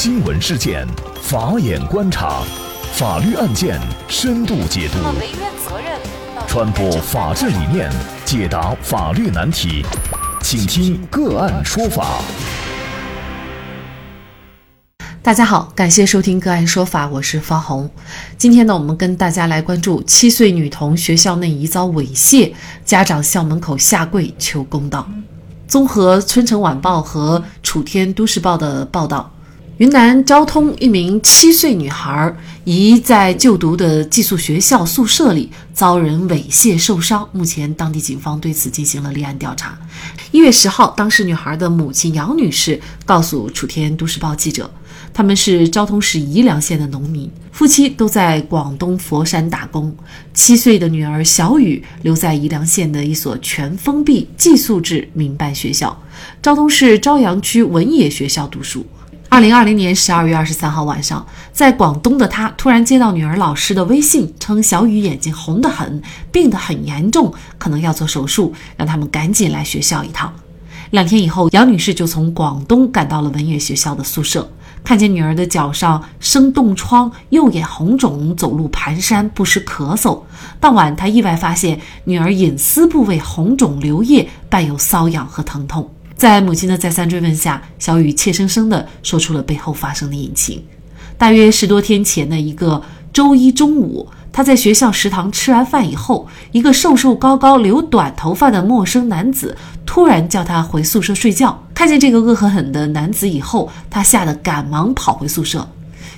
新闻事件，法眼观察，法律案件深度解读，传播法治理念，解答法律难题，请听个案说法。大家好，感谢收听个案说法，我是方红。今天呢，我们跟大家来关注七岁女童学校内疑遭猥亵，家长校门口下跪求公道。综合《春城晚报》和《楚天都市报》的报道，云南昭通一名七岁女孩疑在就读的寄宿学校宿舍里遭人猥亵受伤。目前，当地警方对此进行了立案调查。一月十号，当事女孩的母亲杨女士告诉《楚天都市报》记者。他们是昭通市宜良县的农民，夫妻都在广东佛山打工。七岁的女儿小雨留在宜良县的一所全封闭寄宿制民办学校——昭通市昭阳区文野学校读书。二零二零年十二月二十三号晚上，在广东的他突然接到女儿老师的微信，称小雨眼睛红得很，病得很严重，可能要做手术，让他们赶紧来学校一趟。两天以后，杨女士就从广东赶到了文野学校的宿舍。看见女儿的脚上生冻疮，右眼红肿，走路蹒跚，不时咳嗽。当晚，他意外发现女儿隐私部位红肿流液，伴有瘙痒和疼痛。在母亲的再三追问下，小雨怯生生地说出了背后发生的隐情。大约十多天前的一个周一中午。他在学校食堂吃完饭以后，一个瘦瘦高高、留短头发的陌生男子突然叫他回宿舍睡觉。看见这个恶狠狠的男子以后，他吓得赶忙跑回宿舍。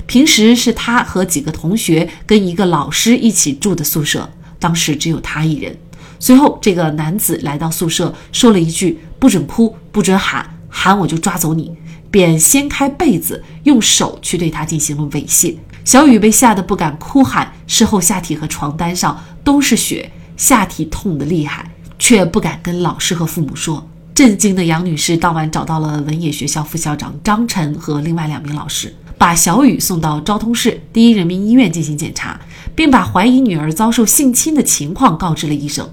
平时是他和几个同学跟一个老师一起住的宿舍，当时只有他一人。随后，这个男子来到宿舍，说了一句：“不准哭，不准喊，喊我就抓走你。”便掀开被子，用手去对他进行了猥亵。小雨被吓得不敢哭喊，事后下体和床单上都是血，下体痛得厉害，却不敢跟老师和父母说。震惊的杨女士当晚找到了文野学校副校长张晨和另外两名老师，把小雨送到昭通市第一人民医院进行检查，并把怀疑女儿遭受性侵的情况告知了医生。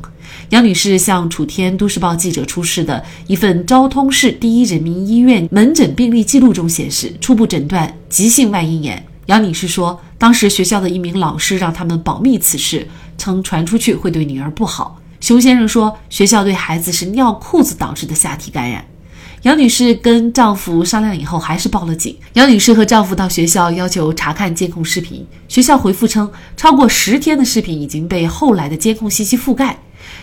杨女士向楚天都市报记者出示的一份昭通市第一人民医院门诊病历记录中显示，初步诊断急性外阴炎。杨女士说，当时学校的一名老师让他们保密此事，称传出去会对女儿不好。熊先生说，学校对孩子是尿裤子导致的下体感染。杨女士跟丈夫商量以后，还是报了警。杨女士和丈夫到学校要求查看监控视频，学校回复称，超过十天的视频已经被后来的监控信息覆盖。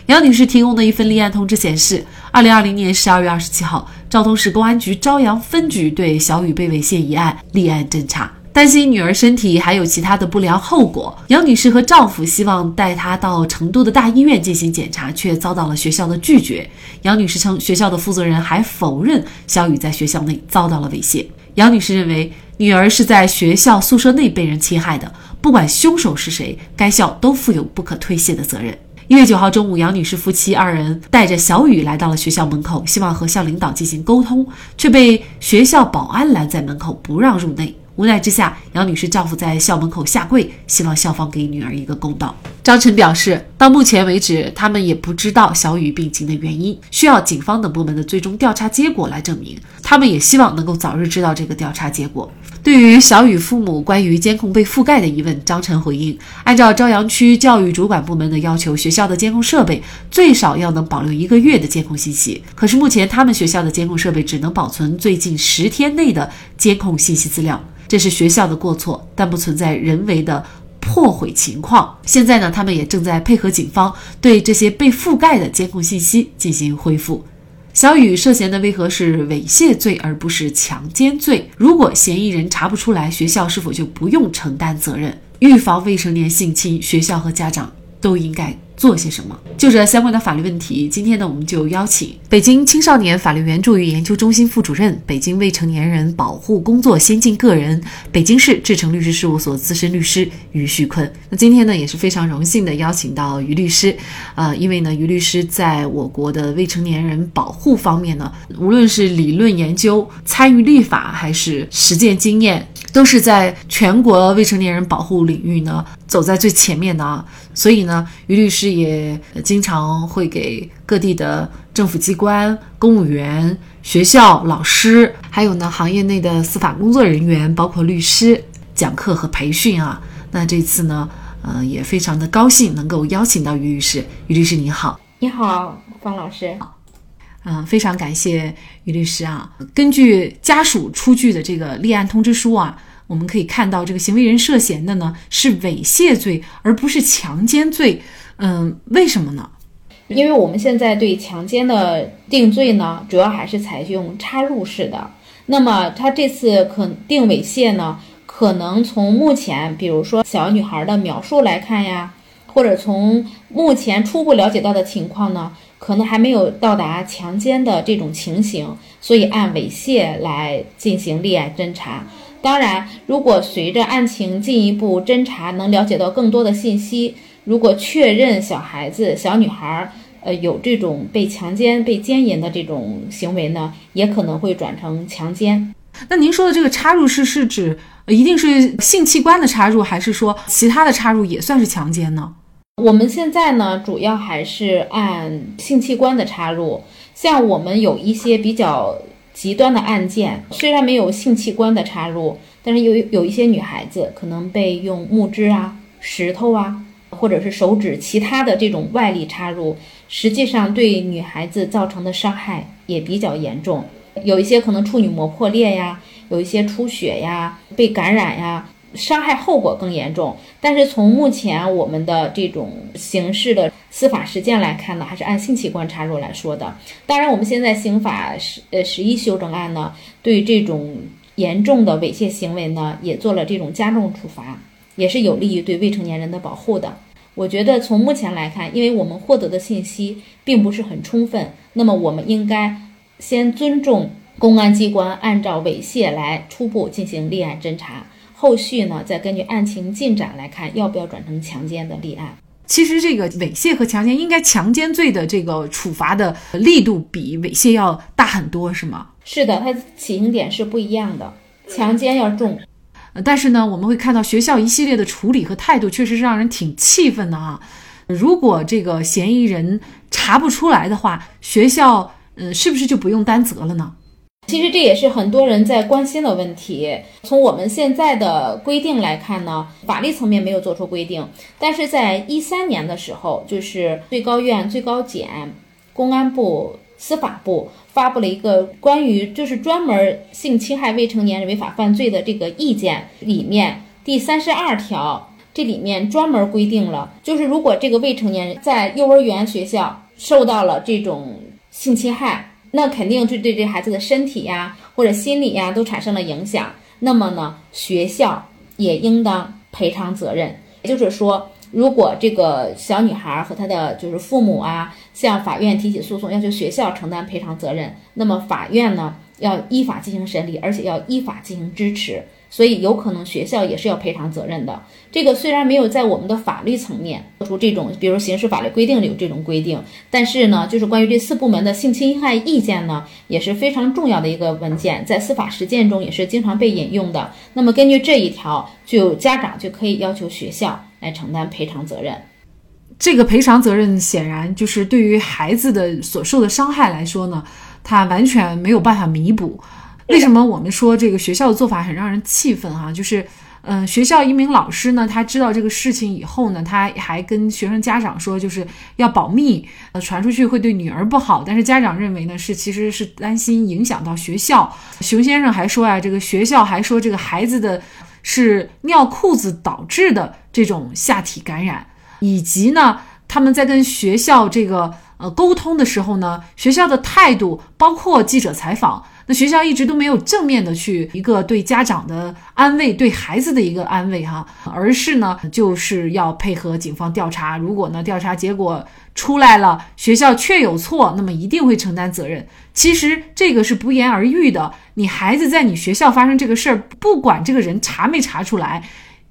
杨女士提供的一份立案通知显示，二零二零年十二月二十七号，昭通市公安局朝阳分局对小雨被猥亵一案立案侦查。担心女儿身体还有其他的不良后果，杨女士和丈夫希望带她到成都的大医院进行检查，却遭到了学校的拒绝。杨女士称，学校的负责人还否认小雨在学校内遭到了猥亵。杨女士认为，女儿是在学校宿舍内被人侵害的，不管凶手是谁，该校都负有不可推卸的责任。一月九号中午，杨女士夫妻二人带着小雨来到了学校门口，希望和校领导进行沟通，却被学校保安拦在门口，不让入内。无奈之下，杨女士丈夫在校门口下跪，希望校方给女儿一个公道。张晨表示，到目前为止，他们也不知道小雨病情的原因，需要警方等部门的最终调查结果来证明。他们也希望能够早日知道这个调查结果。对于小雨父母关于监控被覆盖的疑问，张晨回应：按照朝阳区教育主管部门的要求，学校的监控设备最少要能保留一个月的监控信息。可是目前他们学校的监控设备只能保存最近十天内的监控信息资料，这是学校的过错，但不存在人为的。破毁情况。现在呢，他们也正在配合警方对这些被覆盖的监控信息进行恢复。小雨涉嫌的为何是猥亵罪而不是强奸罪？如果嫌疑人查不出来，学校是否就不用承担责任？预防未成年性侵，学校和家长都应该。做些什么？就这相关的法律问题，今天呢，我们就邀请北京青少年法律援助与研究中心副主任、北京未成年人保护工作先进个人、北京市志诚律师事务所资深律师于旭坤。那今天呢，也是非常荣幸的邀请到于律师，呃，因为呢，于律师在我国的未成年人保护方面呢，无论是理论研究、参与立法，还是实践经验。都是在全国未成年人保护领域呢走在最前面的啊。所以呢，于律师也经常会给各地的政府机关、公务员、学校、老师，还有呢行业内的司法工作人员，包括律师讲课和培训啊。那这次呢，呃，也非常的高兴能够邀请到于律师。于律师您好，你好，方老师。嗯，非常感谢于律师啊。根据家属出具的这个立案通知书啊，我们可以看到这个行为人涉嫌的呢是猥亵罪，而不是强奸罪。嗯，为什么呢？因为我们现在对强奸的定罪呢，主要还是采用插入式的。那么他这次可定猥亵呢？可能从目前，比如说小女孩的描述来看呀，或者从目前初步了解到的情况呢，可能还没有到达强奸的这种情形，所以按猥亵来进行立案侦查。当然，如果随着案情进一步侦查，能了解到更多的信息，如果确认小孩子、小女孩呃有这种被强奸、被奸淫的这种行为呢，也可能会转成强奸。那您说的这个插入式是指？一定是性器官的插入，还是说其他的插入也算是强奸呢？我们现在呢，主要还是按性器官的插入。像我们有一些比较极端的案件，虽然没有性器官的插入，但是有有一些女孩子可能被用木枝啊、石头啊，或者是手指其他的这种外力插入，实际上对女孩子造成的伤害也比较严重。有一些可能处女膜破裂呀。有一些出血呀，被感染呀，伤害后果更严重。但是从目前我们的这种形式的司法实践来看呢，还是按性器官插入来说的。当然，我们现在刑法十呃十一修正案呢，对这种严重的猥亵行为呢，也做了这种加重处罚，也是有利于对未成年人的保护的。我觉得从目前来看，因为我们获得的信息并不是很充分，那么我们应该先尊重。公安机关按照猥亵来初步进行立案侦查，后续呢再根据案情进展来看要不要转成强奸的立案。其实这个猥亵和强奸，应该强奸罪的这个处罚的力度比猥亵要大很多，是吗？是的，它起刑点是不一样的，强奸要重。但是呢，我们会看到学校一系列的处理和态度，确实是让人挺气愤的啊。如果这个嫌疑人查不出来的话，学校嗯是不是就不用担责了呢？其实这也是很多人在关心的问题。从我们现在的规定来看呢，法律层面没有做出规定，但是在一三年的时候，就是最高院、最高检、公安部、司法部发布了一个关于就是专门性侵害未成年人违法犯罪的这个意见，里面第三十二条，这里面专门规定了，就是如果这个未成年人在幼儿园学校受到了这种性侵害。那肯定就对这孩子的身体呀，或者心理呀，都产生了影响。那么呢，学校也应当赔偿责任。也就是说，如果这个小女孩和她的就是父母啊，向法院提起诉讼，要求学校承担赔偿责任，那么法院呢，要依法进行审理，而且要依法进行支持。所以有可能学校也是要赔偿责任的。这个虽然没有在我们的法律层面做出这种，比如刑事法律规定里有这种规定，但是呢，就是关于这四部门的性侵害意见呢，也是非常重要的一个文件，在司法实践中也是经常被引用的。那么根据这一条，就家长就可以要求学校来承担赔偿责任。这个赔偿责任显然就是对于孩子的所受的伤害来说呢，他完全没有办法弥补。为什么我们说这个学校的做法很让人气愤哈？就是，嗯，学校一名老师呢，他知道这个事情以后呢，他还跟学生家长说，就是要保密，呃，传出去会对女儿不好。但是家长认为呢，是其实是担心影响到学校。熊先生还说啊，这个学校还说这个孩子的是尿裤子导致的这种下体感染，以及呢，他们在跟学校这个呃沟通的时候呢，学校的态度，包括记者采访。那学校一直都没有正面的去一个对家长的安慰，对孩子的一个安慰哈，而是呢就是要配合警方调查。如果呢调查结果出来了，学校确有错，那么一定会承担责任。其实这个是不言而喻的。你孩子在你学校发生这个事儿，不管这个人查没查出来，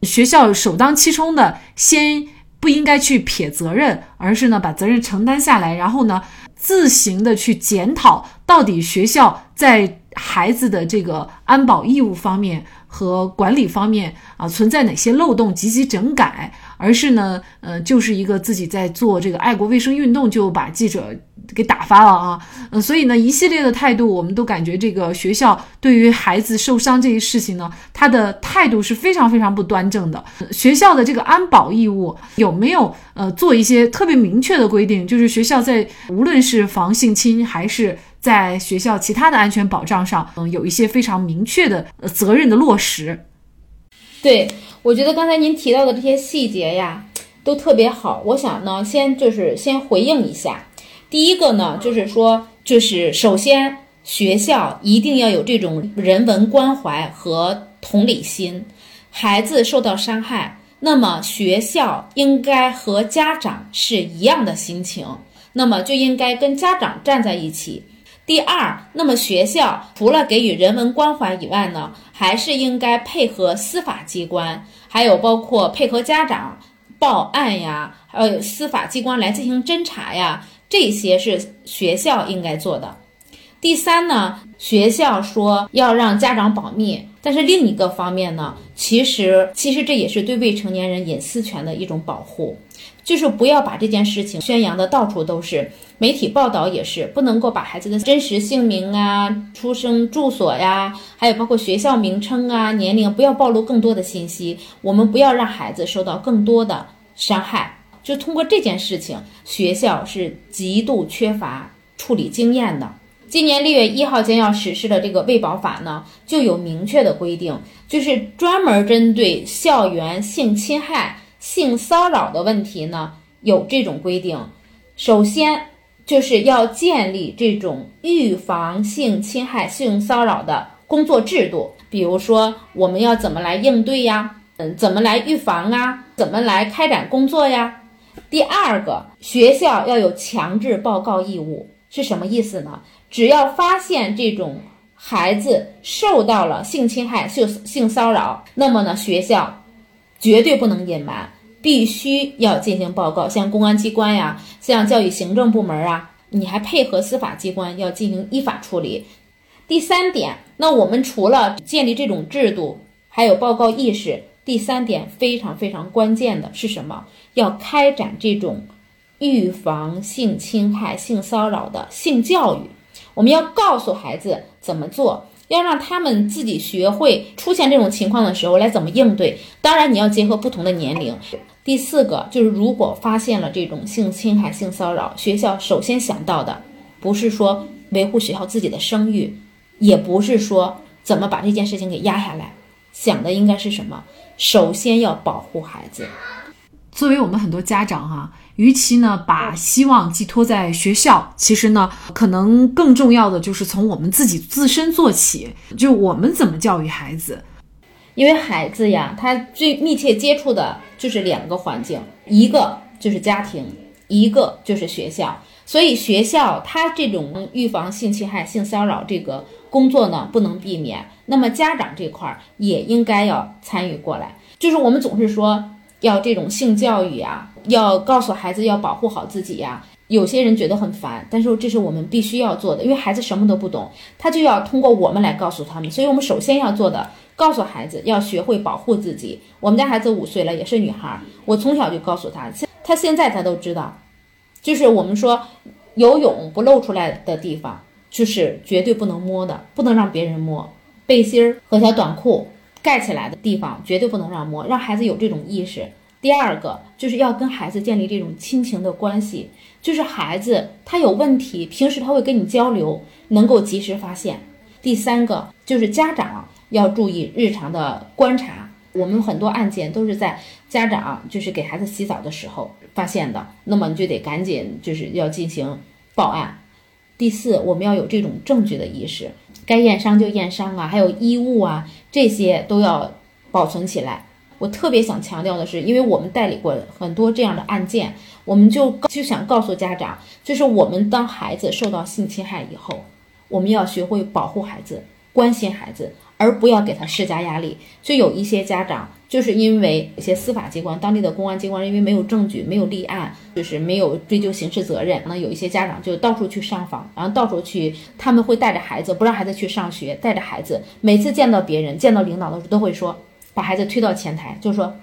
学校首当其冲的先不应该去撇责任，而是呢把责任承担下来，然后呢。自行的去检讨，到底学校在孩子的这个安保义务方面和管理方面啊存在哪些漏洞，积极整改。而是呢，呃，就是一个自己在做这个爱国卫生运动，就把记者给打发了啊，嗯，所以呢，一系列的态度，我们都感觉这个学校对于孩子受伤这一事情呢，他的态度是非常非常不端正的。学校的这个安保义务有没有呃做一些特别明确的规定？就是学校在无论是防性侵还是在学校其他的安全保障上，嗯，有一些非常明确的呃责任的落实。对。我觉得刚才您提到的这些细节呀，都特别好。我想呢，先就是先回应一下。第一个呢，就是说，就是首先学校一定要有这种人文关怀和同理心。孩子受到伤害，那么学校应该和家长是一样的心情，那么就应该跟家长站在一起。第二，那么学校除了给予人文关怀以外呢，还是应该配合司法机关，还有包括配合家长报案呀，还有司法机关来进行侦查呀，这些是学校应该做的。第三呢，学校说要让家长保密，但是另一个方面呢，其实其实这也是对未成年人隐私权的一种保护。就是不要把这件事情宣扬的到处都是，媒体报道也是不能够把孩子的真实姓名啊、出生住所呀，还有包括学校名称啊、年龄，不要暴露更多的信息。我们不要让孩子受到更多的伤害。就通过这件事情，学校是极度缺乏处理经验的。今年六月一号将要实施的这个《卫保法》呢，就有明确的规定，就是专门针对校园性侵害。性骚扰的问题呢，有这种规定。首先，就是要建立这种预防性侵害、性骚扰的工作制度。比如说，我们要怎么来应对呀？嗯，怎么来预防啊？怎么来开展工作呀？第二个，学校要有强制报告义务，是什么意思呢？只要发现这种孩子受到了性侵害、性性骚扰，那么呢，学校。绝对不能隐瞒，必须要进行报告，像公安机关呀，像教育行政部门啊，你还配合司法机关要进行依法处理。第三点，那我们除了建立这种制度，还有报告意识。第三点非常非常关键的是什么？要开展这种预防性侵害、性骚扰的性教育，我们要告诉孩子怎么做。要让他们自己学会出现这种情况的时候来怎么应对。当然，你要结合不同的年龄。第四个就是，如果发现了这种性侵害、性骚扰，学校首先想到的不是说维护学校自己的声誉，也不是说怎么把这件事情给压下来，想的应该是什么？首先要保护孩子。作为我们很多家长哈。与其呢把希望寄托在学校，其实呢，可能更重要的就是从我们自己自身做起，就我们怎么教育孩子。因为孩子呀，他最密切接触的就是两个环境，一个就是家庭，一个就是学校。所以学校他这种预防性侵害、性骚扰这个工作呢，不能避免。那么家长这块儿也应该要参与过来。就是我们总是说要这种性教育呀。要告诉孩子要保护好自己呀。有些人觉得很烦，但是这是我们必须要做的，因为孩子什么都不懂，他就要通过我们来告诉他们。所以我们首先要做的，告诉孩子要学会保护自己。我们家孩子五岁了，也是女孩，我从小就告诉他，他现在他都知道，就是我们说游泳不露出来的地方，就是绝对不能摸的，不能让别人摸。背心儿和小短裤盖起来的地方，绝对不能让摸，让孩子有这种意识。第二个就是要跟孩子建立这种亲情的关系，就是孩子他有问题，平时他会跟你交流，能够及时发现。第三个就是家长要注意日常的观察，我们很多案件都是在家长就是给孩子洗澡的时候发现的，那么你就得赶紧就是要进行报案。第四，我们要有这种证据的意识，该验伤就验伤啊，还有衣物啊这些都要保存起来。我特别想强调的是，因为我们代理过很多这样的案件，我们就就想告诉家长，就是我们当孩子受到性侵害以后，我们要学会保护孩子、关心孩子，而不要给他施加压力。就有一些家长就是因为一些司法机关、当地的公安机关因为没有证据、没有立案，就是没有追究刑事责任，那有一些家长就到处去上访，然后到处去，他们会带着孩子，不让孩子去上学，带着孩子，每次见到别人、见到领导的时候，都会说把孩子推到前台，就说，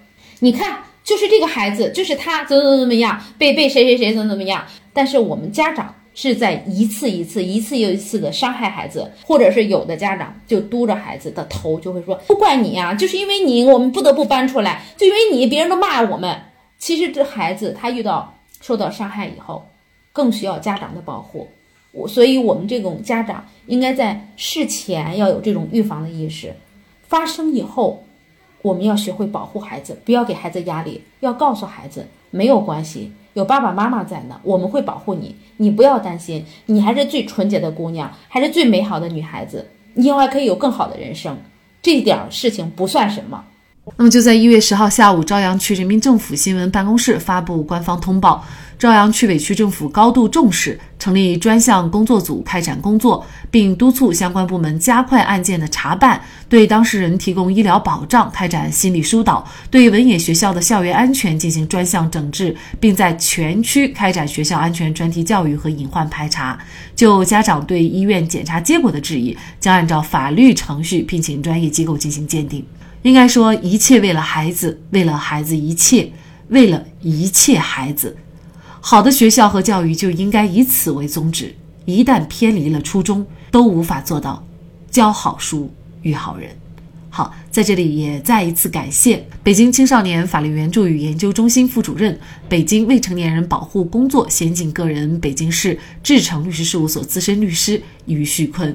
你看，就是这个孩子，就是他怎么怎么怎么样，被被谁谁谁怎么怎么样。但是我们家长。是在一次一次、一次又一次的伤害孩子，或者是有的家长就督着孩子的头，就会说不怪你呀，就是因为你，我们不得不搬出来，就因为你，别人都骂我们。其实这孩子他遇到受到伤害以后，更需要家长的保护。我，所以我们这种家长应该在事前要有这种预防的意识，发生以后，我们要学会保护孩子，不要给孩子压力，要告诉孩子没有关系。有爸爸妈妈在呢，我们会保护你，你不要担心，你还是最纯洁的姑娘，还是最美好的女孩子，你以后还可以有更好的人生，这点事情不算什么。那么就在一月十号下午，朝阳区人民政府新闻办公室发布官方通报。朝阳区委区政府高度重视，成立专项工作组开展工作，并督促相关部门加快案件的查办，对当事人提供医疗保障，开展心理疏导，对文野学校的校园安全进行专项整治，并在全区开展学校安全专题教育和隐患排查。就家长对医院检查结果的质疑，将按照法律程序聘请专业机构进行鉴定。应该说，一切为了孩子，为了孩子一切，为了一切孩子。好的学校和教育就应该以此为宗旨，一旦偏离了初衷，都无法做到教好书育好人。好，在这里也再一次感谢北京青少年法律援助与研究中心副主任、北京未成年人保护工作先进个人北京市志诚律师事务所资深律师于旭坤。